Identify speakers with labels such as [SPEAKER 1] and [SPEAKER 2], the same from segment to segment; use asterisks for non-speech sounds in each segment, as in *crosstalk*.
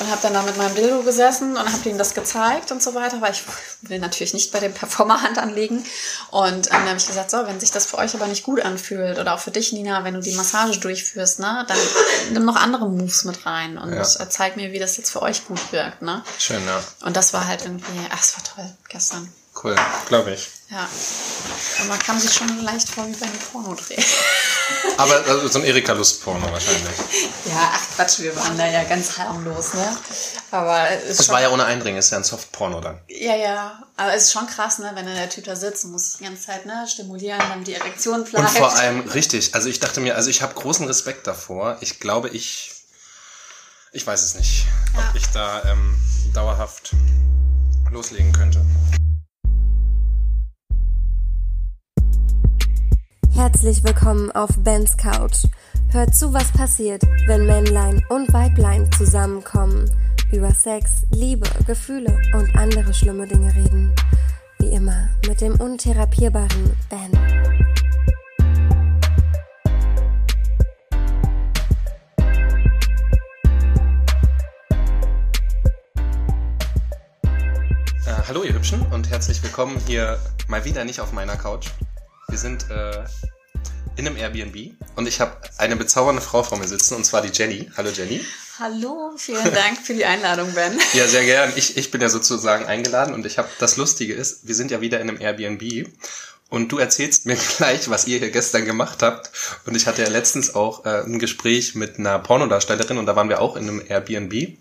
[SPEAKER 1] und habe dann da mit meinem Dildo gesessen und habe ihm das gezeigt und so weiter, weil ich will natürlich nicht bei dem Performer Hand anlegen. Und ähm, dann habe ich gesagt, so, wenn sich das für euch aber nicht gut anfühlt oder auch für dich, Nina, wenn du die Massage durchführst, ne, dann nimm noch andere Moves mit rein und ja. zeig mir, wie das jetzt für euch gut wirkt. Ne?
[SPEAKER 2] Schön, ja.
[SPEAKER 1] Und das war halt irgendwie, ach, es war toll gestern.
[SPEAKER 2] Cool, glaube ich.
[SPEAKER 1] Ja. Und man kam sich schon leicht vor wie bei einem Pornodreh. *laughs*
[SPEAKER 2] Aber also so ein Erika Lust-Porno wahrscheinlich.
[SPEAKER 1] Ja, ach Quatsch, wir waren da ja ganz harmlos, ne? Aber
[SPEAKER 2] es Das war ja ohne Eindringen, ist ja ein Soft-Porno dann.
[SPEAKER 1] Ja, ja. Aber es ist schon krass, ne, wenn der Typ da sitzt und muss die ganze Zeit ne, stimulieren, dann die Erektion bleibt.
[SPEAKER 2] Und vor allem, richtig, also ich dachte mir, also ich habe großen Respekt davor. Ich glaube, ich. Ich weiß es nicht, ja. ob ich da ähm, dauerhaft loslegen könnte.
[SPEAKER 3] Herzlich willkommen auf Bens Couch. Hört zu, was passiert, wenn Männlein und Weiblein zusammenkommen, über Sex, Liebe, Gefühle und andere schlimme Dinge reden. Wie immer mit dem untherapierbaren Ben.
[SPEAKER 2] Äh, hallo ihr Hübschen und herzlich willkommen hier mal wieder nicht auf meiner Couch. Wir sind äh, in einem Airbnb und ich habe eine bezaubernde Frau vor mir sitzen und zwar die Jenny. Hallo Jenny.
[SPEAKER 1] Hallo, vielen Dank für die Einladung, Ben. *laughs*
[SPEAKER 2] ja, sehr gern. Ich, ich bin ja sozusagen eingeladen und ich habe das Lustige ist, wir sind ja wieder in einem Airbnb und du erzählst mir *laughs* gleich, was ihr hier gestern gemacht habt. Und ich hatte ja letztens auch äh, ein Gespräch mit einer Pornodarstellerin und da waren wir auch in einem Airbnb.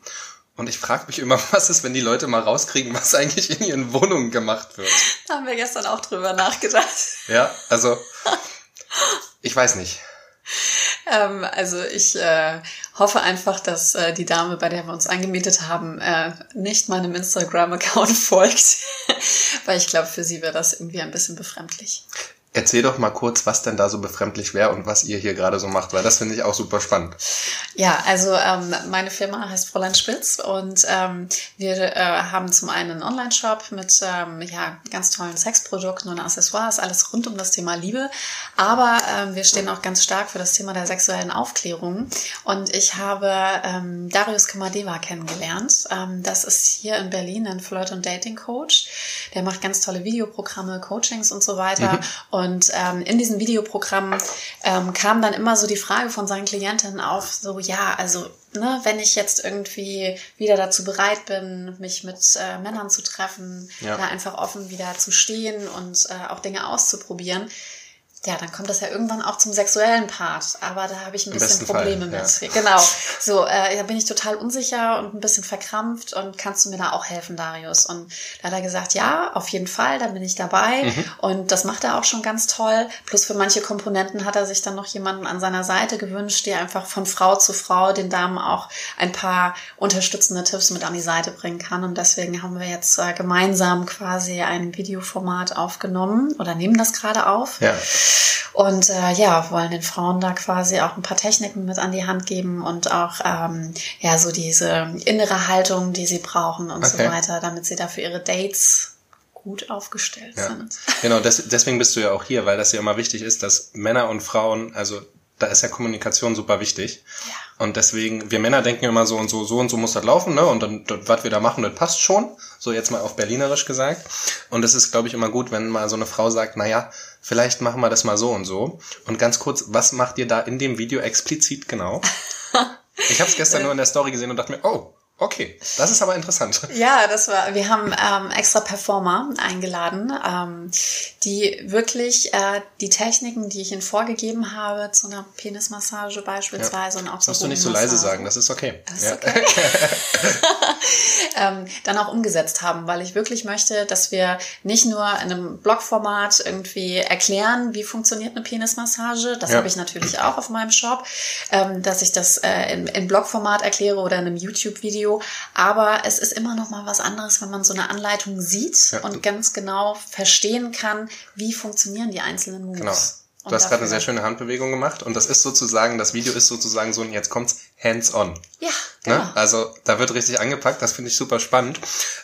[SPEAKER 2] Und ich frage mich immer, *laughs* was ist, wenn die Leute mal rauskriegen, was eigentlich in ihren Wohnungen gemacht wird.
[SPEAKER 1] Da haben wir gestern auch drüber nachgedacht.
[SPEAKER 2] Ja, also ich weiß nicht.
[SPEAKER 1] Ähm, also ich äh, hoffe einfach, dass äh, die Dame, bei der wir uns angemietet haben, äh, nicht meinem Instagram-Account *laughs* folgt, weil ich glaube, für sie wäre das irgendwie ein bisschen befremdlich.
[SPEAKER 2] Erzähl doch mal kurz, was denn da so befremdlich wäre und was ihr hier gerade so macht, weil das finde ich auch super spannend.
[SPEAKER 1] Ja, also ähm, meine Firma heißt Fräulein Spitz und ähm, wir äh, haben zum einen einen Online-Shop mit ähm, ja, ganz tollen Sexprodukten und Accessoires, alles rund um das Thema Liebe. Aber ähm, wir stehen auch ganz stark für das Thema der sexuellen Aufklärung. Und ich habe ähm, Darius Kamadeva kennengelernt. Ähm, das ist hier in Berlin ein Flirt- und Dating-Coach. Der macht ganz tolle Videoprogramme, Coachings und so weiter. Mhm. Und ähm, in diesen Videoprogrammen ähm, kam dann immer so die Frage von seinen Klientinnen auf, so ja, also ne, wenn ich jetzt irgendwie wieder dazu bereit bin, mich mit äh, Männern zu treffen, ja. da einfach offen wieder zu stehen und äh, auch Dinge auszuprobieren, ja, dann kommt das ja irgendwann auch zum sexuellen Part. Aber da habe ich ein bisschen Probleme Fall, mit. Ja. Genau. So, äh, da bin ich total unsicher und ein bisschen verkrampft. Und kannst du mir da auch helfen, Darius? Und da hat er gesagt, ja, auf jeden Fall, da bin ich dabei. Mhm. Und das macht er auch schon ganz toll. Plus für manche Komponenten hat er sich dann noch jemanden an seiner Seite gewünscht, der einfach von Frau zu Frau den Damen auch ein paar unterstützende Tipps mit an die Seite bringen kann. Und deswegen haben wir jetzt äh, gemeinsam quasi ein Videoformat aufgenommen oder nehmen das gerade auf.
[SPEAKER 2] Ja.
[SPEAKER 1] Und äh, ja, wollen den Frauen da quasi auch ein paar Techniken mit an die Hand geben und auch ähm, ja so diese innere Haltung, die sie brauchen und okay. so weiter, damit sie da für ihre Dates gut aufgestellt
[SPEAKER 2] ja.
[SPEAKER 1] sind.
[SPEAKER 2] Genau, des, deswegen bist du ja auch hier, weil das ja immer wichtig ist, dass Männer und Frauen, also da ist ja Kommunikation super wichtig.
[SPEAKER 1] Ja.
[SPEAKER 2] Und deswegen, wir Männer denken immer so und so, so und so muss das laufen, ne? Und dann, was wir da machen, das passt schon. So jetzt mal auf Berlinerisch gesagt. Und es ist, glaube ich, immer gut, wenn mal so eine Frau sagt, na ja, vielleicht machen wir das mal so und so. Und ganz kurz, was macht ihr da in dem Video explizit genau? *laughs* ich habe es gestern nur in der Story gesehen und dachte mir, oh, Okay, das ist aber interessant.
[SPEAKER 1] Ja, das war. Wir haben ähm, extra Performer eingeladen, ähm, die wirklich äh, die Techniken, die ich ihnen vorgegeben habe, zu einer Penismassage beispielsweise
[SPEAKER 2] ja.
[SPEAKER 1] und auch
[SPEAKER 2] so. Musst du nicht so leise sagen, das ist okay.
[SPEAKER 1] Das ist okay. *laughs* *laughs* ähm, dann auch umgesetzt haben, weil ich wirklich möchte, dass wir nicht nur in einem Blogformat irgendwie erklären, wie funktioniert eine Penismassage. Das ja. habe ich natürlich auch auf meinem Shop, ähm, dass ich das äh, in, in Blogformat erkläre oder in einem YouTube-Video Video. Aber es ist immer noch mal was anderes, wenn man so eine Anleitung sieht ja. und ganz genau verstehen kann, wie funktionieren die einzelnen Moves.
[SPEAKER 2] Genau. Du hast gerade eine sehr schöne Handbewegung gemacht und das ist sozusagen, das Video ist sozusagen so, und jetzt kommt's hands-on.
[SPEAKER 1] Ja,
[SPEAKER 2] Ne?
[SPEAKER 1] genau.
[SPEAKER 2] Also da wird richtig angepackt, das finde ich super spannend.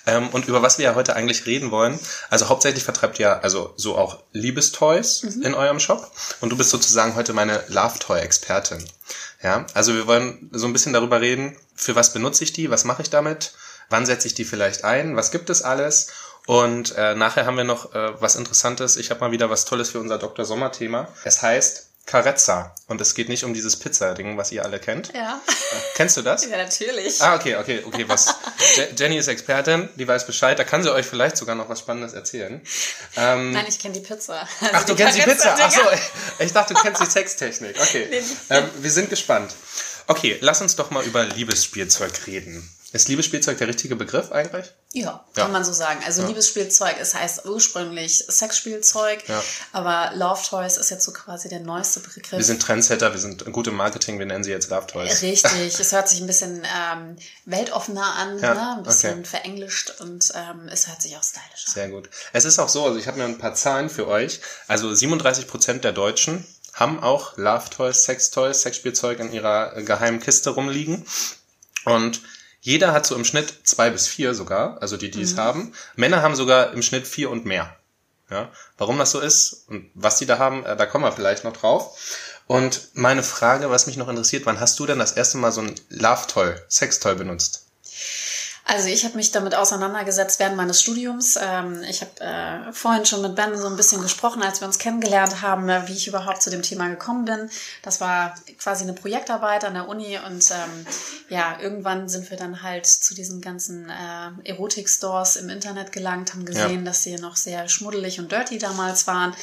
[SPEAKER 2] Ähm, und über was wir ja heute eigentlich reden wollen, also hauptsächlich vertreibt ihr also so auch Liebestoys
[SPEAKER 1] Mhm.
[SPEAKER 2] in eurem Shop und du bist sozusagen heute meine Love-Toy-Expertin. Ja, also wir wollen so ein bisschen darüber reden, für was benutze ich die, was mache ich damit, wann setze ich die vielleicht ein, was gibt es alles und äh, nachher haben wir noch äh, was Interessantes. Ich habe mal wieder was Tolles für unser Dr. Sommer-Thema. Es heißt Carezza und es geht nicht um dieses Pizza-Ding, was ihr alle kennt.
[SPEAKER 1] Ja.
[SPEAKER 2] Kennst du das?
[SPEAKER 1] ja, natürlich.
[SPEAKER 2] Ah, okay, okay, okay, was. Je- Jenny ist Expertin, die weiß Bescheid, da kann sie euch vielleicht sogar noch was Spannendes erzählen. Ähm,
[SPEAKER 1] Nein, ich kenne die Pizza.
[SPEAKER 2] ach, du kennst die Pizza? Ach so, ich dachte, du kennst die Sextechnik. Okay. Ähm, wir sind gespannt. Okay, lass uns doch mal über Liebesspielzeug reden. Ist Liebesspielzeug der richtige Begriff eigentlich?
[SPEAKER 1] Ja,
[SPEAKER 2] Ja.
[SPEAKER 1] kann man so sagen. Also Liebesspielzeug, es heißt ursprünglich Sexspielzeug,
[SPEAKER 2] Ja.
[SPEAKER 1] aber Love Toys ist jetzt so quasi der neueste Begriff.
[SPEAKER 2] Wir sind Trendsetter, wir sind gut im Marketing, wir nennen sie jetzt Love Toys.
[SPEAKER 1] Richtig, *laughs* es hört sich ein bisschen ähm, weltoffener an,
[SPEAKER 2] Ja,
[SPEAKER 1] ne? ein bisschen
[SPEAKER 2] okay.
[SPEAKER 1] verenglischt und ähm, es hört sich auch stylisch an.
[SPEAKER 2] Sehr gut. Es ist auch so, also ich habe mir ein paar Zahlen für euch. Also 37 Prozent der Deutschen haben auch Love Toys, Sex Toys, Sexspielzeug in ihrer äh, geheimen Kiste rumliegen. Und jeder hat so im Schnitt zwei bis vier sogar, also die, die es haben. Männer haben sogar im Schnitt vier und mehr. Ja, warum das so ist und was die da haben, äh, da kommen wir vielleicht noch drauf. Und meine Frage, was mich noch interessiert, wann hast du denn das erste Mal so ein Love Toy, Sex Toy benutzt?
[SPEAKER 1] Also ich habe mich damit auseinandergesetzt während meines Studiums. Ähm, ich habe äh, vorhin schon mit Ben so ein bisschen gesprochen, als wir uns kennengelernt haben, äh, wie ich überhaupt zu dem Thema gekommen bin. Das war quasi eine Projektarbeit an der Uni und ähm, ja, irgendwann sind wir dann halt zu diesen ganzen äh, Erotik-Stores im Internet gelangt, haben gesehen, dass sie noch sehr schmuddelig und dirty damals waren.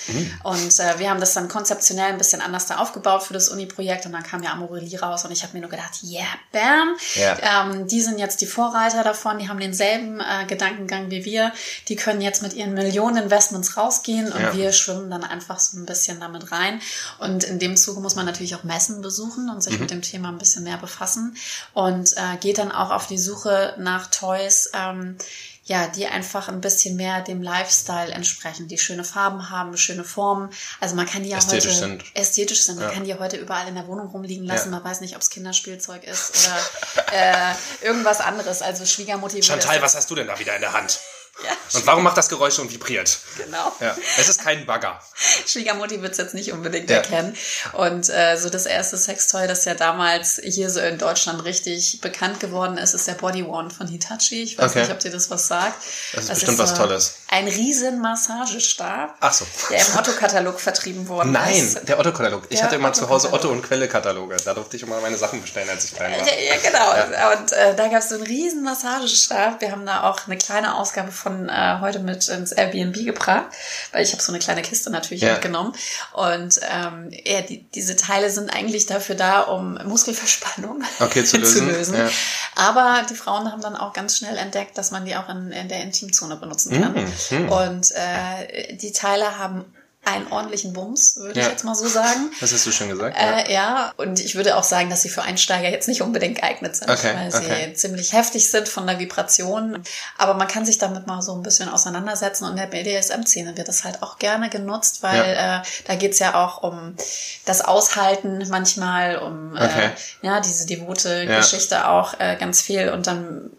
[SPEAKER 1] Und äh, wir haben das dann konzeptionell ein bisschen anders da aufgebaut für das Uni-Projekt und dann kam ja Amorelie raus und ich habe mir nur gedacht, yeah, bam,
[SPEAKER 2] Ja.
[SPEAKER 1] ähm, die sind jetzt die Vorreiter davon, die haben denselben äh, Gedankengang wie wir. Die können jetzt mit ihren Millionen Investments rausgehen und
[SPEAKER 2] Ja.
[SPEAKER 1] wir schwimmen dann einfach so ein bisschen damit rein. Und in dem Zuge muss man natürlich auch Messen besuchen und
[SPEAKER 2] Mhm.
[SPEAKER 1] sich mit dem Thema ein bisschen mehr befassen und äh, geht dann auch auf die Suche nach Toys. Ähm, ja, die einfach ein bisschen mehr dem Lifestyle entsprechen, die schöne Farben haben, schöne Formen. Also man kann die ja
[SPEAKER 2] Ästhetisch
[SPEAKER 1] heute
[SPEAKER 2] sind.
[SPEAKER 1] ästhetisch sind. Man
[SPEAKER 2] Ja.
[SPEAKER 1] kann die heute überall in der Wohnung rumliegen lassen.
[SPEAKER 2] Ja.
[SPEAKER 1] Man weiß nicht, ob es Kinderspielzeug ist oder äh, irgendwas anderes. Also Schwiegermutti würde
[SPEAKER 2] Chantal, was hast du denn da wieder in der Hand?
[SPEAKER 1] Ja,
[SPEAKER 2] Und warum macht das Geräusche und vibriert?
[SPEAKER 1] genau.
[SPEAKER 2] Ja, es ist kein Bagger.
[SPEAKER 1] Schwiegermutti wird es jetzt nicht unbedingt
[SPEAKER 2] Ja.
[SPEAKER 1] erkennen. Und äh, so das erste Sextoy, das ja damals hier so in Deutschland richtig bekannt geworden ist, ist der Body Wand von Hitachi. Ich weiß
[SPEAKER 2] Okay.
[SPEAKER 1] nicht, ob dir das was sagt.
[SPEAKER 2] Das ist bestimmt was Tolles.
[SPEAKER 1] Ein riesen Massagestab,
[SPEAKER 2] Ach so.
[SPEAKER 1] der im Otto-Katalog vertrieben worden
[SPEAKER 2] Nein,
[SPEAKER 1] ist.
[SPEAKER 2] der Otto-Katalog. Ich hatte immer zu Hause. Otto- und Quelle-Kataloge. Da durfte ich immer meine Sachen bestellen, als ich klein war.
[SPEAKER 1] Ja, ja genau. Und äh, da gab es so einen riesen Massagestab. Wir haben da auch eine kleine Ausgabe von äh, heute mit ins Airbnb gebracht, weil ich habe so eine kleine Kiste natürlich
[SPEAKER 2] Ja.
[SPEAKER 1] mitgenommen. Und ähm, ja, die, diese Teile sind eigentlich dafür da, um Muskelverspannung
[SPEAKER 2] Okay, zu *laughs* lösen. Ja.
[SPEAKER 1] Aber die Frauen haben dann auch ganz schnell entdeckt, dass man die auch in, in der Intimzone benutzen kann.
[SPEAKER 2] Mhm.
[SPEAKER 1] Und äh, die Teile haben einen ordentlichen Bums, würde
[SPEAKER 2] Ja.
[SPEAKER 1] ich jetzt mal so sagen.
[SPEAKER 2] Das hast du schon gesagt. ja.
[SPEAKER 1] Äh, ja, und ich würde auch sagen, dass sie für Einsteiger jetzt nicht unbedingt geeignet sind,
[SPEAKER 2] Okay,
[SPEAKER 1] weil sie
[SPEAKER 2] okay.
[SPEAKER 1] ziemlich heftig sind von der Vibration. Aber man kann sich damit mal so ein bisschen auseinandersetzen und in der BDSM-Szene wird das halt auch gerne genutzt, weil äh, da geht's ja auch um das Aushalten manchmal, um
[SPEAKER 2] Okay.
[SPEAKER 1] äh, ja diese devote
[SPEAKER 2] Ja.
[SPEAKER 1] Geschichte auch äh, ganz viel. Und dann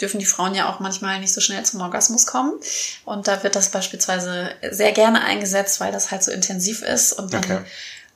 [SPEAKER 1] dürfen die Frauen ja auch manchmal nicht so schnell zum Orgasmus kommen. Und da wird das beispielsweise sehr gerne eingesetzt, weil das halt so intensiv ist und man
[SPEAKER 2] Okay.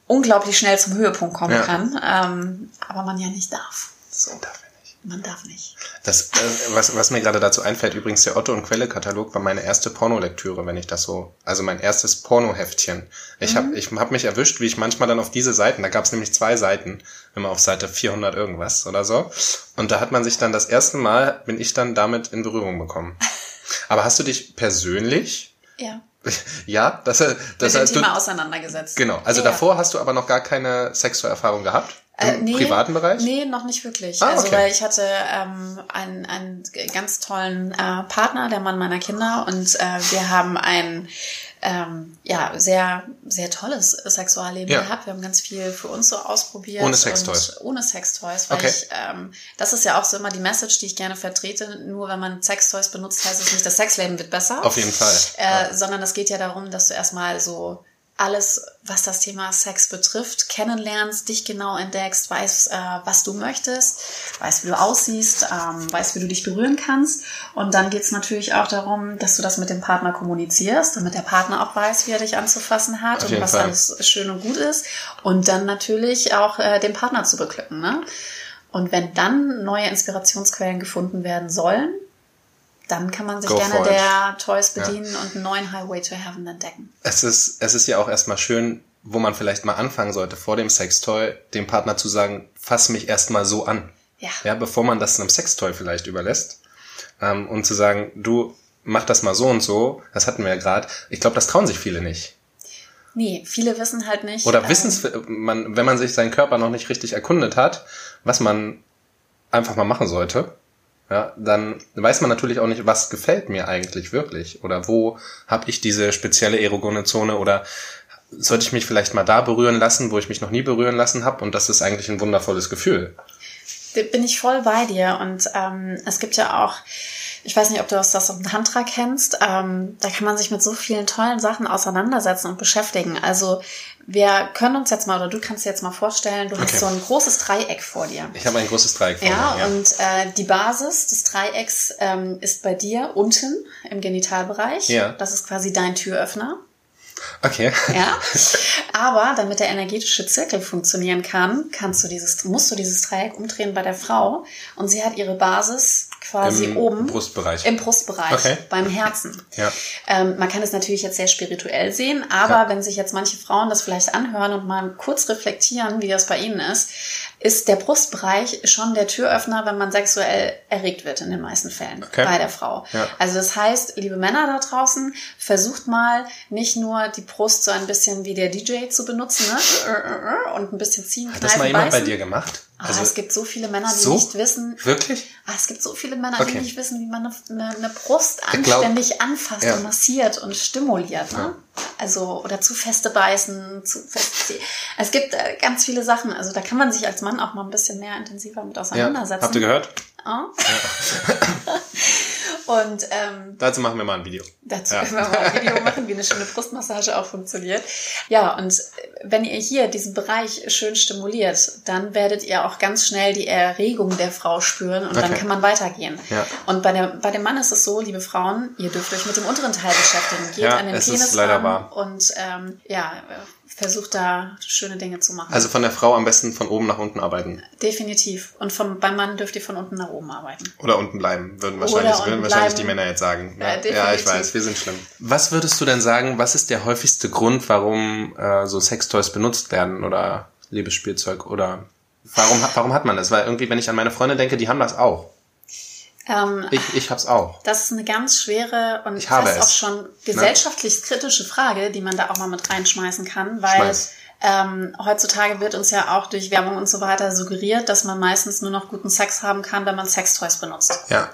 [SPEAKER 1] unglaublich schnell zum Höhepunkt kommen
[SPEAKER 2] Ja.
[SPEAKER 1] kann. Ähm, aber man ja nicht darf. So.
[SPEAKER 2] Darf ich nicht.
[SPEAKER 1] Man darf nicht.
[SPEAKER 2] Das, äh, was, was mir gerade dazu einfällt, übrigens der Otto- und Quelle-Katalog war meine erste Pornolektüre, wenn ich das so, also mein erstes Pornoheftchen. Ich
[SPEAKER 1] Mhm.
[SPEAKER 2] habe ich hab mich erwischt, wie ich manchmal dann auf diese Seiten, da gab es nämlich zwei Seiten, immer auf Seite 400 irgendwas oder so. Und da hat man sich dann das erste Mal, bin ich dann damit in Berührung bekommen. *laughs* Aber hast du dich persönlich,
[SPEAKER 1] Ja. *laughs*
[SPEAKER 2] ja, das, das
[SPEAKER 1] Mit dem
[SPEAKER 2] heißt, du,
[SPEAKER 1] Thema auseinandergesetzt.
[SPEAKER 2] genau, also
[SPEAKER 1] ja.
[SPEAKER 2] davor hast du aber noch gar keine sexuelle Erfahrung gehabt? Im
[SPEAKER 1] Äh, nee,
[SPEAKER 2] privaten Bereich?
[SPEAKER 1] Nee, noch nicht wirklich.
[SPEAKER 2] Ah,
[SPEAKER 1] also
[SPEAKER 2] okay.
[SPEAKER 1] weil ich hatte ähm, einen, einen ganz tollen äh, Partner, der Mann meiner Kinder, und äh, wir haben ein ähm, ja sehr sehr tolles Sexualleben
[SPEAKER 2] Ja.
[SPEAKER 1] gehabt. Wir haben ganz viel für uns so ausprobiert.
[SPEAKER 2] Ohne Sextoys.
[SPEAKER 1] und Ohne Sextoys, weil
[SPEAKER 2] Okay.
[SPEAKER 1] ich ähm, das ist ja auch so immer die Message, die ich gerne vertrete. Nur wenn man Sextoys benutzt, heißt es nicht, das Sexleben wird besser.
[SPEAKER 2] Auf jeden Fall.
[SPEAKER 1] Äh, sondern es geht ja darum, dass du erstmal so alles, was das Thema Sex betrifft, kennenlernst, dich genau entdeckst, weißt, äh, was du möchtest, weißt, wie du aussiehst, ähm, weißt, wie du dich berühren kannst. Und dann geht's natürlich auch darum, dass du das mit dem Partner kommunizierst, damit der Partner auch weiß, wie er dich anzufassen hat
[SPEAKER 2] Auf
[SPEAKER 1] und was
[SPEAKER 2] Fall.
[SPEAKER 1] alles schön und gut ist. Und dann natürlich auch äh, den Partner zu beglücken. Ne? Und wenn dann neue Inspirationsquellen gefunden werden sollen, dann kann man sich
[SPEAKER 2] Go
[SPEAKER 1] gerne der Toys bedienen und einen neuen Highway to Heaven entdecken.
[SPEAKER 2] Es ist, es ist ja auch erstmal schön, wo man vielleicht mal anfangen sollte, vor dem Sextoy dem Partner zu sagen, fass mich erstmal so an.
[SPEAKER 1] Ja.
[SPEAKER 2] Ja, bevor man das einem Sextoy vielleicht überlässt. Ähm, und zu sagen, du mach das mal so und so, das hatten wir ja gerade. Ich glaube, das trauen sich viele nicht.
[SPEAKER 1] Nee, viele wissen halt nicht.
[SPEAKER 2] Oder
[SPEAKER 1] ähm,
[SPEAKER 2] wissen es, man, wenn man sich seinen Körper noch nicht richtig erkundet hat, was man einfach mal machen sollte, ja, dann weiß man natürlich auch nicht, was gefällt mir eigentlich wirklich oder wo habe ich diese spezielle erogone Zone oder sollte ich mich vielleicht mal da berühren lassen, wo ich mich noch nie berühren lassen habe und das ist eigentlich ein wundervolles Gefühl.
[SPEAKER 1] Bin ich voll bei dir. Und ähm, es gibt ja auch, ich weiß nicht, ob du das aus dem Tantra kennst, ähm, da kann man sich mit so vielen tollen Sachen auseinandersetzen und beschäftigen. Also wir können uns jetzt mal, oder du kannst dir jetzt mal vorstellen, du
[SPEAKER 2] Okay.
[SPEAKER 1] hast so ein großes Dreieck vor dir.
[SPEAKER 2] Ich habe ein großes Dreieck vor
[SPEAKER 1] Ja,
[SPEAKER 2] mir. Ja.
[SPEAKER 1] und äh, die Basis des Dreiecks ähm, ist bei dir unten im Genitalbereich.
[SPEAKER 2] Ja.
[SPEAKER 1] Das ist quasi dein Türöffner.
[SPEAKER 2] Okay.
[SPEAKER 1] Ja. *laughs* Aber damit der energetische Zirkel funktionieren kann, kannst du dieses, musst du dieses Dreieck umdrehen bei der Frau. Und sie hat ihre Basis quasi
[SPEAKER 2] Im
[SPEAKER 1] oben
[SPEAKER 2] Brustbereich.
[SPEAKER 1] im Brustbereich,
[SPEAKER 2] Okay.
[SPEAKER 1] beim Herzen.
[SPEAKER 2] Ja.
[SPEAKER 1] Ähm, man kann es natürlich jetzt sehr spirituell sehen, aber
[SPEAKER 2] Ja.
[SPEAKER 1] wenn sich jetzt manche Frauen das vielleicht anhören und mal kurz reflektieren, wie das bei ihnen ist, ist der Brustbereich schon der Türöffner, wenn man sexuell erregt wird in den meisten Fällen
[SPEAKER 2] Okay.
[SPEAKER 1] bei der Frau.
[SPEAKER 2] Ja.
[SPEAKER 1] Also das heißt, liebe Männer da draußen, versucht mal nicht nur die Brust so ein bisschen wie der DJ zu benutzen ne? *laughs* und ein bisschen ziehen,
[SPEAKER 2] Hat das mal
[SPEAKER 1] kneifen,
[SPEAKER 2] jemand bei
[SPEAKER 1] beißen.
[SPEAKER 2] dir gemacht?
[SPEAKER 1] Ah, es gibt so viele Männer, die
[SPEAKER 2] so?
[SPEAKER 1] nicht wissen,
[SPEAKER 2] Wirklich?
[SPEAKER 1] Ah, es gibt so viele Männer,
[SPEAKER 2] Okay.
[SPEAKER 1] die nicht wissen, wie man eine, eine, Brust
[SPEAKER 2] Ich glaub-
[SPEAKER 1] anständig anfasst
[SPEAKER 2] Ja.
[SPEAKER 1] und massiert und stimuliert. Ne? Also, oder zu feste beißen, zu fest. Es gibt äh, ganz viele Sachen. Also, da kann man sich als Mann auch mal ein bisschen mehr intensiver mit
[SPEAKER 2] Ja.
[SPEAKER 1] auseinandersetzen.
[SPEAKER 2] Habt ihr gehört?
[SPEAKER 1] Ja. *laughs* und ähm,
[SPEAKER 2] Dazu machen wir mal ein Video.
[SPEAKER 1] Dazu
[SPEAKER 2] Ja.
[SPEAKER 1] können wir mal ein Video machen, wie eine schöne Brustmassage auch funktioniert. Ja, und wenn ihr hier diesen Bereich schön stimuliert, dann werdet ihr auch ganz schnell die Erregung der Frau spüren und dann
[SPEAKER 2] Okay.
[SPEAKER 1] kann man weitergehen.
[SPEAKER 2] Ja.
[SPEAKER 1] Und bei, der, bei dem Mann ist es so, liebe Frauen, ihr dürft euch mit dem unteren Teil beschäftigen. Geht
[SPEAKER 2] Ja,
[SPEAKER 1] an den
[SPEAKER 2] es ist
[SPEAKER 1] Penis
[SPEAKER 2] leider
[SPEAKER 1] ran
[SPEAKER 2] wahr.
[SPEAKER 1] und ähm, ja, versucht da schöne Dinge zu machen.
[SPEAKER 2] Also von der Frau am besten von oben nach unten arbeiten.
[SPEAKER 1] Definitiv. Und vom, beim Mann dürft ihr von unten nach oben arbeiten.
[SPEAKER 2] Oder unten bleiben, würden wahrscheinlich, würden wahrscheinlich
[SPEAKER 1] bleiben.
[SPEAKER 2] die Männer jetzt sagen.
[SPEAKER 1] Ja,
[SPEAKER 2] Ja,
[SPEAKER 1] definitiv.
[SPEAKER 2] ja, ich weiß, wir sind schlimm. Was würdest du denn sagen, was ist der häufigste Grund, warum äh, so Sextoys benutzt werden oder Liebesspielzeug oder warum, hat- warum hat man das? Weil irgendwie, wenn ich an meine Freunde denke, die haben das auch.
[SPEAKER 1] Ähm,
[SPEAKER 2] Ich, ich hab's auch.
[SPEAKER 1] Das ist eine ganz schwere und
[SPEAKER 2] Ich
[SPEAKER 1] fast
[SPEAKER 2] es.
[SPEAKER 1] auch schon gesellschaftlich kritische Frage, die man da auch mal mit reinschmeißen kann, weil
[SPEAKER 2] Schmeiß.
[SPEAKER 1] ähm, heutzutage wird uns ja auch durch Werbung und so weiter suggeriert, dass man meistens nur noch guten Sex haben kann, wenn man Sextoys benutzt.
[SPEAKER 2] Ja.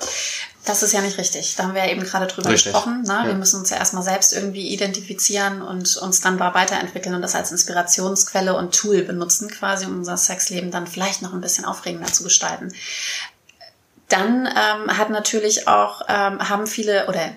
[SPEAKER 1] Das ist ja nicht richtig. Da haben wir ja eben gerade drüber
[SPEAKER 2] Richtig.
[SPEAKER 1] gesprochen. Ne? Wir
[SPEAKER 2] Ja.
[SPEAKER 1] müssen uns ja erstmal selbst irgendwie identifizieren und uns dann weiterentwickeln und das als Inspirationsquelle und Tool benutzen, quasi, um unser Sexleben dann vielleicht noch ein bisschen aufregender zu gestalten. Dann ähm, hat natürlich auch, ähm, haben viele oder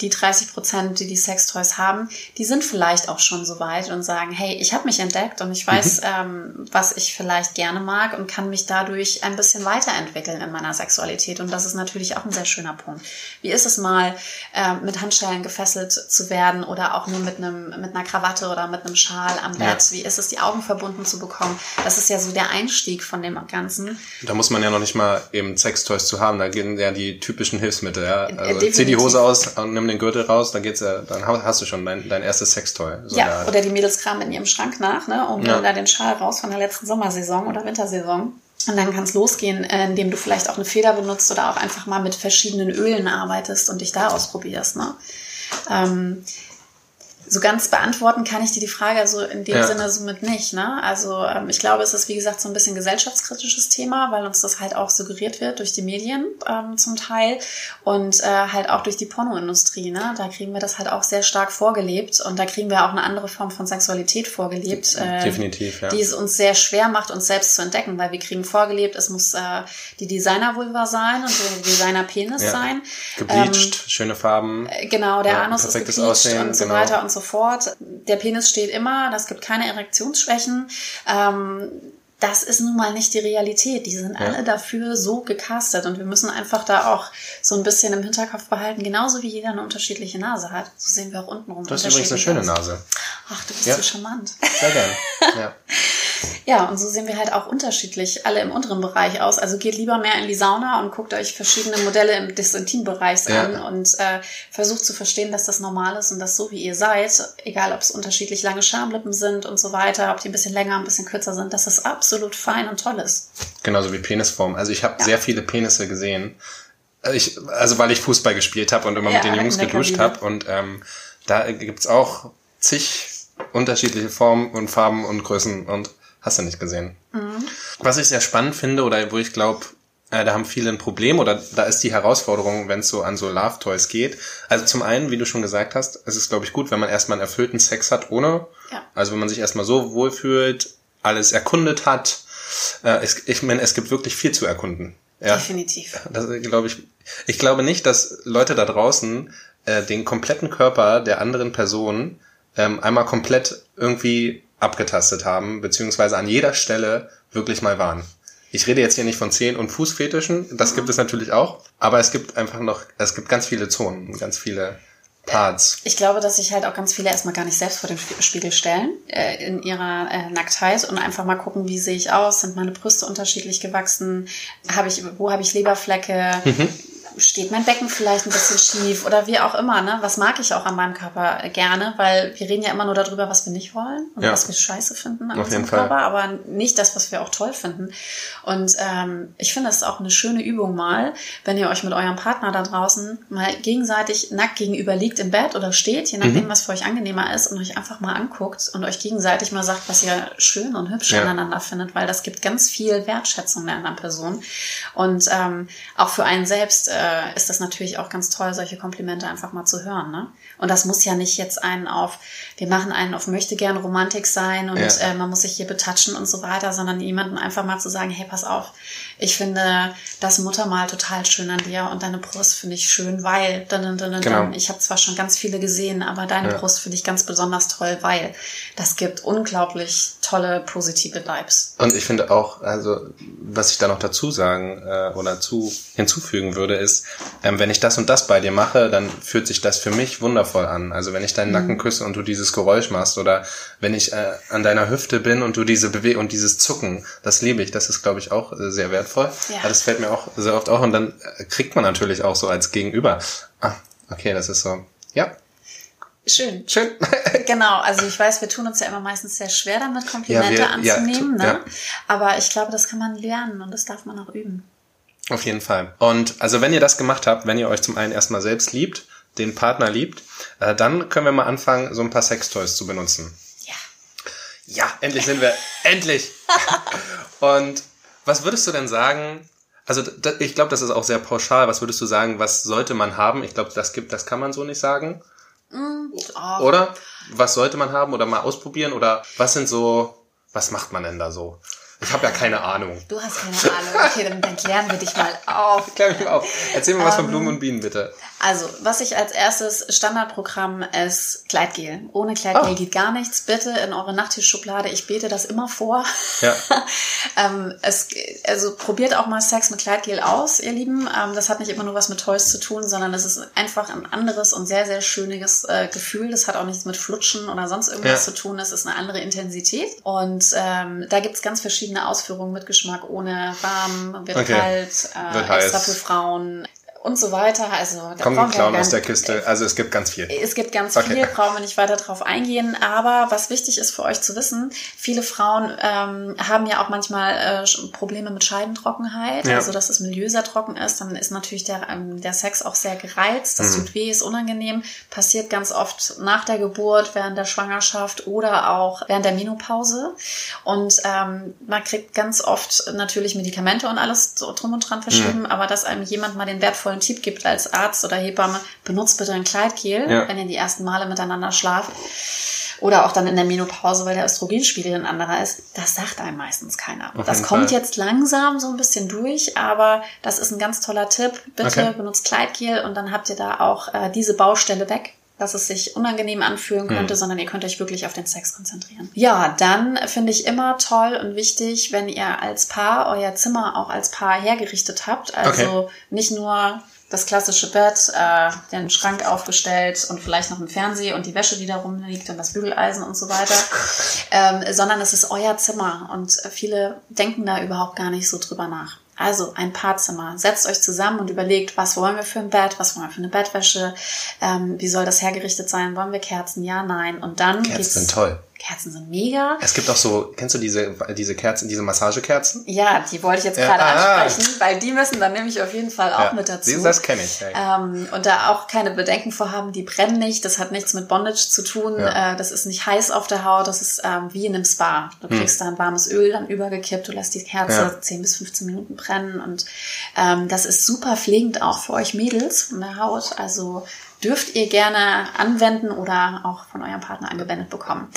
[SPEAKER 1] die 30 Prozent, die die Sextoys haben, die sind vielleicht auch schon so weit und sagen, hey, ich habe mich entdeckt und ich weiß, ähm, was ich vielleicht gerne mag und kann mich dadurch ein bisschen weiterentwickeln in meiner Sexualität. Und das ist natürlich auch ein sehr schöner Punkt. Wie ist es mal, ähm, mit Handschellen gefesselt zu werden oder auch nur mit einem mit einer Krawatte oder mit einem Schal am
[SPEAKER 2] Ja.
[SPEAKER 1] Bett? Wie ist es, die Augen verbunden zu bekommen? Das ist ja so der Einstieg von dem Ganzen.
[SPEAKER 2] Da muss man ja noch nicht mal eben Sextoys zu haben. Da gehen ja die typischen Hilfsmittel. Ja? Also zieh die. Hose aus und nimm den Gürtel raus, dann geht's ja, dann hast du schon dein, dein erstes Sextoy. So
[SPEAKER 1] Ja, oder die Mädels kramen in ihrem Schrank nach, ne, und
[SPEAKER 2] Ja.
[SPEAKER 1] holen da den Schal raus von der letzten Sommersaison oder Wintersaison. Und dann kann es losgehen, äh, indem du vielleicht auch eine Feder benutzt oder auch einfach mal mit verschiedenen Ölen arbeitest und dich da ausprobierst. Ne? Ähm, so ganz beantworten kann ich dir die Frage also in dem
[SPEAKER 2] Ja.
[SPEAKER 1] Sinne somit nicht. Ne? Also ähm, ich glaube, es ist wie gesagt so ein bisschen gesellschaftskritisches Thema, weil uns das halt auch suggeriert wird durch die Medien ähm, zum Teil und äh, halt auch durch die Pornoindustrie. Ne? Da kriegen wir das halt auch sehr stark vorgelebt und da kriegen wir auch eine andere Form von Sexualität vorgelebt, äh,
[SPEAKER 2] Definitiv, ja.
[SPEAKER 1] die es uns sehr schwer macht, uns selbst zu entdecken, weil wir kriegen vorgelebt, es muss äh, die Designer-Vulva sein und der Designer-Penis
[SPEAKER 2] Ja.
[SPEAKER 1] sein.
[SPEAKER 2] Gebleached, schöne Farben.
[SPEAKER 1] Ähm, Genau, der Anus ist gebleached
[SPEAKER 2] Aussehen,
[SPEAKER 1] und so
[SPEAKER 2] genau.
[SPEAKER 1] weiter und so so fort. Der Penis steht immer, das gibt keine Erektionsschwächen. Ähm, das ist nun mal nicht die Realität. Die sind ja. alle dafür so gecastet und wir müssen einfach da auch so ein bisschen im Hinterkopf behalten, genauso wie jeder eine unterschiedliche Nase hat. So sehen wir auch untenrum.
[SPEAKER 2] Du hast übrigens eine schöne Nase.
[SPEAKER 1] Ach, du bist ja. so charmant.
[SPEAKER 2] Sehr gern. Ja. *laughs*
[SPEAKER 1] Ja, und so sehen wir halt auch unterschiedlich alle im unteren Bereich aus. Also geht lieber mehr in die Sauna und guckt euch verschiedene Modelle des Intimbereichs ja. an und äh, versucht zu verstehen, dass das normal ist und dass so wie ihr seid, egal ob es unterschiedlich lange Schamlippen sind und so weiter, ob die ein bisschen länger, ein bisschen kürzer sind, dass das absolut fein und toll ist.
[SPEAKER 2] Genauso wie Penisform. Also ich habe ja. sehr viele Penisse gesehen. Ich, also weil ich Fußball gespielt habe und immer ja, mit den Jungs geduscht habe und ähm, da gibt's auch zig unterschiedliche Formen und Farben und Größen und Hast du nicht gesehen. Mhm. Was ich sehr spannend finde oder wo ich glaube, äh, da haben viele ein Problem oder da ist die Herausforderung, wenn es so an so Love Toys geht. Also zum einen, wie du schon gesagt hast, es ist glaube ich gut, wenn man erstmal einen erfüllten Sex hat ohne. Ja. Also wenn man sich erstmal so wohlfühlt, alles erkundet hat. Äh, es, ich meine, es gibt wirklich viel zu erkunden.
[SPEAKER 1] Ja, Definitiv.
[SPEAKER 2] Das glaube ich. Ich glaube nicht, dass Leute da draußen äh, den kompletten Körper der anderen Person ähm, einmal komplett irgendwie abgetastet haben, beziehungsweise an jeder Stelle wirklich mal waren. Ich rede jetzt hier nicht von Zehen- und Fußfetischen, das gibt es natürlich auch, aber es gibt einfach noch, es gibt ganz viele Zonen, ganz viele Parts.
[SPEAKER 1] Ich glaube, dass sich halt auch ganz viele erstmal gar nicht selbst vor den Spiegel stellen äh, in ihrer äh, Nacktheit und einfach mal gucken, wie sehe ich aus, sind meine Brüste unterschiedlich gewachsen, habe ich, wo habe ich Leberflecke, mhm steht mein Becken vielleicht ein bisschen schief oder wie auch immer, ne? Was mag ich auch an meinem Körper gerne, weil wir reden ja immer nur darüber, was wir nicht wollen und ja. was wir scheiße finden an Auf unserem Körper, aber nicht das, was wir auch toll finden. Und ähm, ich finde, es ist auch eine schöne Übung mal, wenn ihr euch mit eurem Partner da draußen mal gegenseitig nackt gegenüber liegt im Bett oder steht, je nachdem, mhm. was für euch angenehmer ist, und euch einfach mal anguckt und euch gegenseitig mal sagt, was ihr schön und hübsch ja. aneinander findet, weil das gibt ganz viel Wertschätzung der anderen Person. Und ähm, auch für einen selbst äh, äh, ist das natürlich auch ganz toll, solche Komplimente einfach mal zu hören. Ne? Und das muss ja nicht jetzt einen auf, wir machen einen auf möchte gern Romantik sein und ja. äh, man muss sich hier betatschen und so weiter, sondern jemandem einfach mal zu sagen, hey, pass auf, ich finde das Muttermal total schön an dir und deine Brust finde ich schön, weil, dann, dann, dann, genau. ich habe zwar schon ganz viele gesehen, aber deine ja. Brust finde ich ganz besonders toll, weil das gibt unglaublich tolle positive Vibes.
[SPEAKER 2] Und ich finde auch, also was ich da noch dazu sagen äh, oder zu hinzufügen würde, ist, ähm, wenn ich das und das bei dir mache, dann fühlt sich das für mich wundervoll an. Also wenn ich deinen mhm. Nacken küsse und du dieses Geräusch machst oder wenn ich äh, an deiner Hüfte bin und du diese Bewegung und dieses Zucken, das liebe ich. Das ist, glaube ich, auch äh, sehr wertvoll. Ja. das fällt mir auch sehr oft auch und dann äh, kriegt man natürlich auch so als Gegenüber. Ah, okay, das ist so. Ja,
[SPEAKER 1] Schön.
[SPEAKER 2] Schön. *laughs*
[SPEAKER 1] genau, also ich weiß, wir tun uns ja immer meistens sehr schwer damit, Komplimente ja, wir, anzunehmen. Ja, ne? Ja. Aber ich glaube, das kann man lernen und das darf man auch üben.
[SPEAKER 2] Auf jeden Fall. Und also wenn ihr das gemacht habt, wenn ihr euch zum einen erstmal selbst liebt, den Partner liebt, äh, dann können wir mal anfangen, so ein paar Sextoys zu benutzen.
[SPEAKER 1] Ja.
[SPEAKER 2] Ja, endlich sind wir. endlich! *laughs* Und was würdest du denn sagen? Also ich glaube, das ist auch sehr pauschal. Was würdest du sagen, was sollte man haben? Ich glaube, das gibt, das kann man so nicht sagen. Mm, oh. Oder? Was sollte man haben oder mal ausprobieren? Oder was sind so, was macht man denn da so? Ich habe ja keine Ahnung.
[SPEAKER 1] Du hast keine Ahnung. Okay, dann, dann klären wir dich mal auf. *laughs*
[SPEAKER 2] Klär mich mal auf. Erzähl mir was von ähm, Blumen und Bienen, bitte.
[SPEAKER 1] Also, was ich als erstes Standardprogramm ist Kleidgel. Ohne Kleidgel oh. geht gar nichts. Bitte in eure Nachttischschublade. Ich bete das immer vor. Ja. *laughs* ähm, es, also probiert auch mal Sex mit Kleidgel aus, ihr Lieben. Ähm, das hat nicht immer nur was mit Toys zu tun, sondern es ist einfach ein anderes und sehr, sehr schönes äh, Gefühl. Das hat auch nichts mit Flutschen oder sonst irgendwas ja. zu tun. Das ist eine andere Intensität. Und ähm, da gibt's ganz verschiedene Ausführungen mit Geschmack ohne warm, wird okay. kalt, äh, wird extra heiß. für Frauen und so weiter. Also
[SPEAKER 2] da Kommen die Clown aus der Kiste. Also es gibt ganz viel.
[SPEAKER 1] Es gibt ganz okay. viel, brauchen wir nicht weiter drauf eingehen. Aber was wichtig ist für euch zu wissen, viele Frauen ähm, haben ja auch manchmal äh, Probleme mit Scheidentrockenheit, ja. also dass das Milieu sehr trocken ist. Dann ist natürlich der, ähm, der Sex auch sehr gereizt. Das mhm. tut weh, ist unangenehm. Passiert ganz oft nach der Geburt, während der Schwangerschaft oder auch während der Menopause. Und ähm, man kriegt ganz oft natürlich Medikamente und alles so drum und dran verschrieben, mhm. aber dass einem jemand mal den wertvollen einen Tipp gibt als Arzt oder Hebamme, benutzt bitte ein Kleidgel, ja. wenn ihr die ersten Male miteinander schlaft. Oder auch dann in der Menopause, weil der Östrogenspiegel ein anderer ist. Das sagt einem meistens keiner. Auf das kommt Fall. jetzt langsam so ein bisschen durch, aber das ist ein ganz toller Tipp. Bitte okay. benutzt Kleidgel und dann habt ihr da auch äh, diese Baustelle weg. Dass es sich unangenehm anfühlen könnte, mhm. sondern ihr könnt euch wirklich auf den Sex konzentrieren. Ja, dann finde ich immer toll und wichtig, wenn ihr als Paar euer Zimmer auch als Paar hergerichtet habt. Also okay. nicht nur das klassische Bett, äh, den Schrank aufgestellt und vielleicht noch ein Fernseher und die Wäsche, die da rumliegt und das Bügeleisen und so weiter, *laughs* ähm, sondern es ist euer Zimmer und viele denken da überhaupt gar nicht so drüber nach. Also ein Paarzimmer. Setzt euch zusammen und überlegt, was wollen wir für ein Bett, was wollen wir für eine Bettwäsche, ähm, wie soll das hergerichtet sein, wollen wir Kerzen, ja, nein. Und dann
[SPEAKER 2] Kerzen sind toll.
[SPEAKER 1] Kerzen sind mega.
[SPEAKER 2] Es gibt auch so, kennst du diese, diese Kerzen, diese Massagekerzen?
[SPEAKER 1] Ja, die wollte ich jetzt gerade ah. ansprechen, weil die müssen dann nämlich auf jeden Fall auch ja, mit dazu.
[SPEAKER 2] Das kenne ich.
[SPEAKER 1] Ja. Ähm, und da auch keine Bedenken vorhaben, die brennen nicht, das hat nichts mit Bondage zu tun, ja. äh, das ist nicht heiß auf der Haut, das ist ähm, wie in einem Spa. Du hm. kriegst hm. da ein warmes Öl dann übergekippt, du lässt die Kerze ja. 10 bis 15 Minuten brennen und ähm, das ist super pflegend auch für euch Mädels von der Haut, also dürft ihr gerne anwenden oder auch von eurem Partner angewendet bekommen.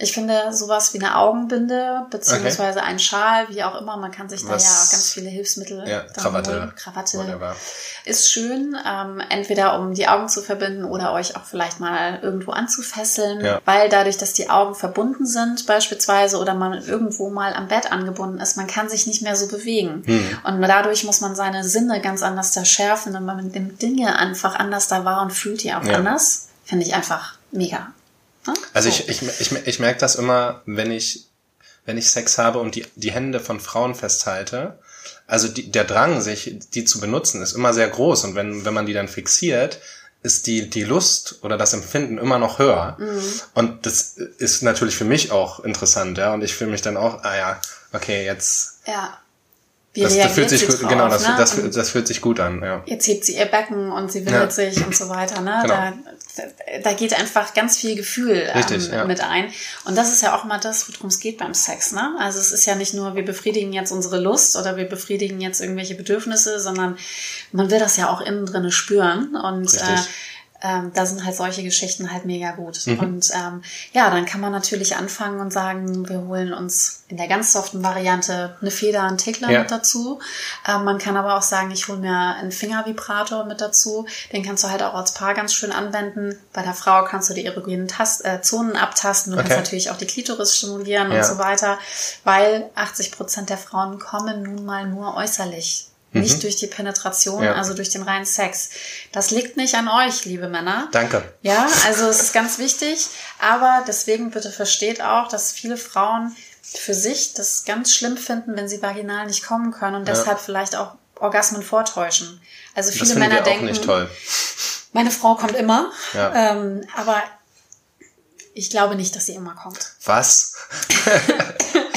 [SPEAKER 1] Ich finde sowas wie eine Augenbinde beziehungsweise okay. ein Schal, wie auch immer, man kann sich Was? da ja ganz viele Hilfsmittel
[SPEAKER 2] ja, Krawatte,
[SPEAKER 1] holen. Krawatte Whatever. ist schön, ähm, entweder um die Augen zu verbinden oder euch auch vielleicht mal irgendwo anzufesseln, ja. weil dadurch, dass die Augen verbunden sind beispielsweise oder man irgendwo mal am Bett angebunden ist, man kann sich nicht mehr so bewegen hm. und dadurch muss man seine Sinne ganz anders da schärfen und man nimmt Dinge einfach anders da wahr und fühlt die auch ja. anders. Finde ich einfach mega.
[SPEAKER 2] Ne? Also so. ich, ich, ich, ich merke das immer, wenn ich, wenn ich Sex habe und die, die Hände von Frauen festhalte. Also die, der Drang, sich die zu benutzen, ist immer sehr groß. Und wenn, wenn man die dann fixiert, ist die, die Lust oder das Empfinden immer noch höher. Mhm. Und das ist natürlich für mich auch interessant, ja. Und ich fühle mich dann auch, ah ja, okay, jetzt.
[SPEAKER 1] Ja
[SPEAKER 2] wie das, das fühlt sich gut, drauf, genau, das, ne? das, das, das, fühlt sich gut an, ja.
[SPEAKER 1] Jetzt hebt sie ihr Becken und sie windet ja. sich und so weiter, ne? Genau. Da, da geht einfach ganz viel Gefühl
[SPEAKER 2] Richtig,
[SPEAKER 1] ähm, ja. mit ein. Und das ist ja auch mal das, worum es geht beim Sex, ne? Also es ist ja nicht nur, wir befriedigen jetzt unsere Lust oder wir befriedigen jetzt irgendwelche Bedürfnisse, sondern man will das ja auch innen drinne spüren und Richtig. äh, ähm, da sind halt solche Geschichten halt mega gut. Mhm. Und ähm, ja, dann kann man natürlich anfangen und sagen, wir holen uns in der ganz soften Variante eine Feder, einen Tickler ja. mit dazu. Ähm, man kann aber auch sagen, ich hole mir einen Fingervibrator mit dazu. Den kannst du halt auch als Paar ganz schön anwenden. Bei der Frau kannst du die erogenen Tast äh, Zonen abtasten. Du okay. kannst natürlich auch die Klitoris stimulieren ja. und so weiter, weil 80 Prozent der Frauen kommen nun mal nur äußerlich nicht mhm. durch die Penetration, ja. also durch den reinen Sex. Das liegt nicht an euch, liebe Männer.
[SPEAKER 2] Danke.
[SPEAKER 1] Ja, also es ist ganz wichtig. Aber deswegen bitte versteht auch, dass viele Frauen für sich das ganz schlimm finden, wenn sie vaginal nicht kommen können und ja. deshalb vielleicht auch Orgasmen vortäuschen. Also viele Männer denken, nicht toll. meine Frau kommt immer, ja. ähm, aber ich glaube nicht, dass sie immer kommt.
[SPEAKER 2] Was? *laughs*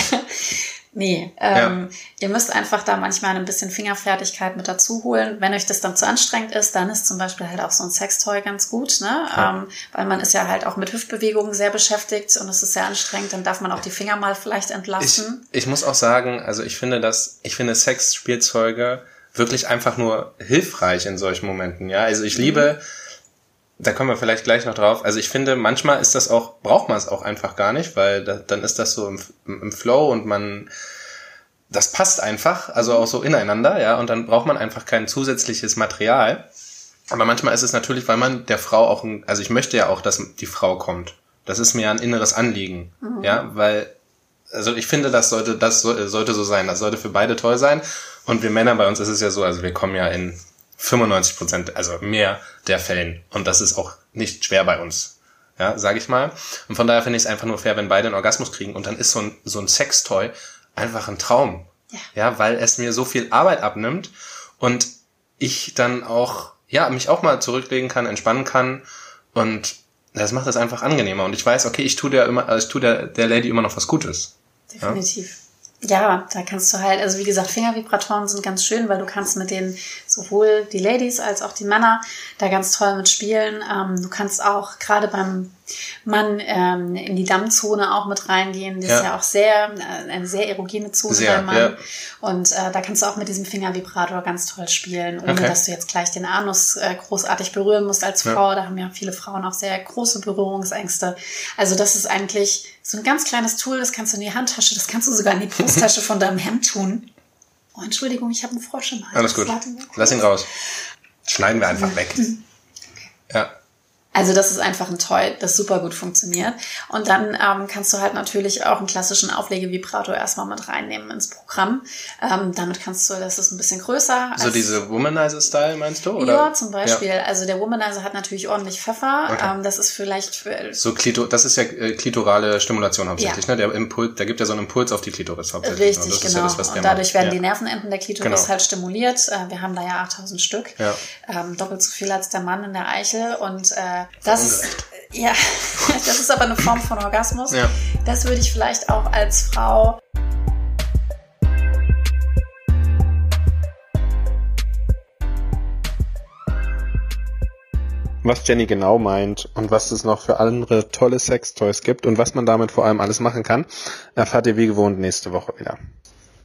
[SPEAKER 1] Nee, ähm, ja. ihr müsst einfach da manchmal ein bisschen Fingerfertigkeit mit dazu holen. Wenn euch das dann zu anstrengend ist, dann ist zum Beispiel halt auch so ein Sextoy ganz gut, ne? Ja. Ähm, weil man ist ja halt auch mit Hüftbewegungen sehr beschäftigt und es ist sehr anstrengend, dann darf man auch die Finger mal vielleicht entlassen.
[SPEAKER 2] Ich, ich muss auch sagen, also ich finde das, ich finde Sexspielzeuge wirklich einfach nur hilfreich in solchen Momenten, ja? Also ich mhm. Da kommen wir vielleicht gleich noch drauf. Also ich finde, manchmal ist das auch, braucht man es auch einfach gar nicht, weil da, dann ist das so im, im Flow und man, das passt einfach, also auch so ineinander, ja, und dann braucht man einfach kein zusätzliches Material. Aber manchmal ist es natürlich, weil man der Frau auch, ein, also ich möchte ja auch, dass die Frau kommt. Das ist mir ein inneres Anliegen, mhm. ja, weil, also ich finde, das sollte, das sollte so sein, das sollte für beide toll sein. Und wir Männer bei uns ist es ja so, also wir kommen ja in 95 Prozent, also mehr der Fällen. Und das ist auch nicht schwer bei uns. Ja, sage ich mal. Und von daher finde ich es einfach nur fair, wenn beide einen Orgasmus kriegen. Und dann ist so ein, so ein Sextoy einfach ein Traum. Ja. ja, weil es mir so viel Arbeit abnimmt und ich dann auch, ja, mich auch mal zurücklegen kann, entspannen kann und das macht es einfach angenehmer. Und ich weiß, okay, ich tue der immer, also ich tue der, der Lady immer noch was Gutes.
[SPEAKER 1] Definitiv. Ja? Ja, da kannst du halt, also wie gesagt, Fingervibratoren sind ganz schön, weil du kannst mit denen sowohl die Ladies als auch die Männer da ganz toll mit spielen. Ähm, du kannst auch gerade beim man ähm, in die Dammzone auch mit reingehen. Das ja. ist ja auch sehr, äh, eine sehr erogene Zone sehr, beim Mann. Ja. Und äh, da kannst du auch mit diesem Fingervibrator ganz toll spielen, ohne okay. dass du jetzt gleich den Anus äh, großartig berühren musst als Frau. Ja. Da haben ja viele Frauen auch sehr große Berührungsängste. Also das ist eigentlich so ein ganz kleines Tool, das kannst du in die Handtasche, das kannst du sogar in die Brusttasche von deinem Hemd tun. Oh, Entschuldigung, ich habe einen Frosch im Hals.
[SPEAKER 2] Alles gut. Lass ihn raus. Schneiden wir einfach weg. Okay. Ja.
[SPEAKER 1] Also das ist einfach ein Toy, das super gut funktioniert. Und dann ähm, kannst du halt natürlich auch einen klassischen Auflegevibrator erstmal mit reinnehmen ins Programm. Ähm, damit kannst du, das ist ein bisschen größer.
[SPEAKER 2] So diese Womanizer-Style meinst du? Oder?
[SPEAKER 1] Ja, zum Beispiel. Ja. Also der Womanizer hat natürlich ordentlich Pfeffer. Okay. Ähm, das ist vielleicht für
[SPEAKER 2] so Klito, das ist ja äh, klitorale Stimulation hauptsächlich, ja. ne? Der Impuls, da gibt ja so einen Impuls auf die Klitoris
[SPEAKER 1] hauptsächlich. Richtig, genau. Ja das, und dadurch werden die Nervenenden der Klitoris genau. halt stimuliert. Äh, wir haben da ja 8000 Stück. Ja. Ähm, doppelt so viel als der Mann in der Eichel und äh, das, ja, *laughs* das ist aber eine Form von Orgasmus. Ja. Das würde ich vielleicht auch als Frau
[SPEAKER 2] was Jenny genau meint und was es noch für andere tolle Sextoys gibt und was man damit vor allem alles machen kann, erfahrt ihr wie gewohnt nächste Woche wieder.